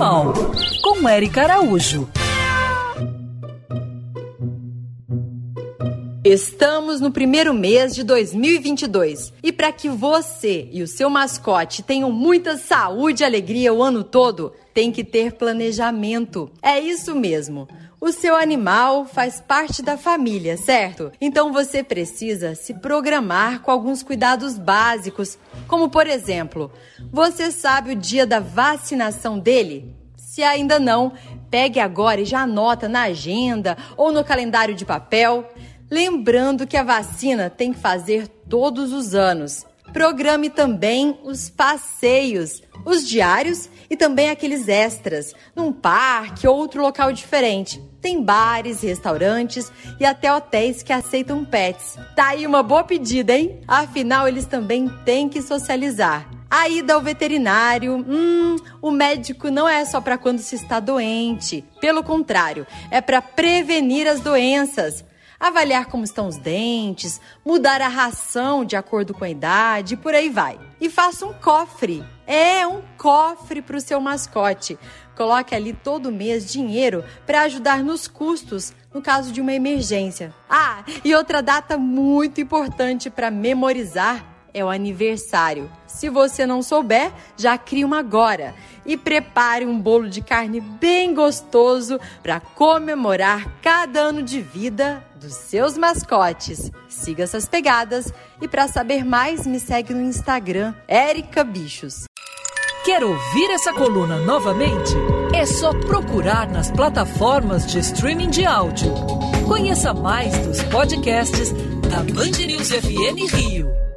Animal, com Eric Araújo. Estamos no primeiro mês de 2022 e para que você e o seu mascote tenham muita saúde e alegria o ano todo, tem que ter planejamento. É isso mesmo. O seu animal faz parte da família, certo? Então você precisa se programar com alguns cuidados básicos, como por exemplo, você sabe o dia da vacinação dele? Se ainda não, pegue agora e já anota na agenda ou no calendário de papel. Lembrando que a vacina tem que fazer todos os anos. Programe também os passeios, os diários e também aqueles extras, num parque ou outro local diferente. Tem bares, restaurantes e até hotéis que aceitam pets. Tá aí uma boa pedida, hein? Afinal, eles também têm que socializar. A ida ao veterinário, hum, o médico não é só para quando se está doente. Pelo contrário, é para prevenir as doenças avaliar como estão os dentes, mudar a ração de acordo com a idade por aí vai. E faça um cofre. É um cofre para o seu mascote. Coloque ali todo mês dinheiro para ajudar nos custos no caso de uma emergência. Ah, e outra data muito importante para memorizar é o aniversário. Se você não souber, já crie uma agora e prepare um bolo de carne bem gostoso para comemorar cada ano de vida dos seus mascotes. Siga essas pegadas e para saber mais, me segue no Instagram, Erica Bichos. Quer ouvir essa coluna novamente? É só procurar nas plataformas de streaming de áudio. Conheça mais dos podcasts da Band News FM Rio.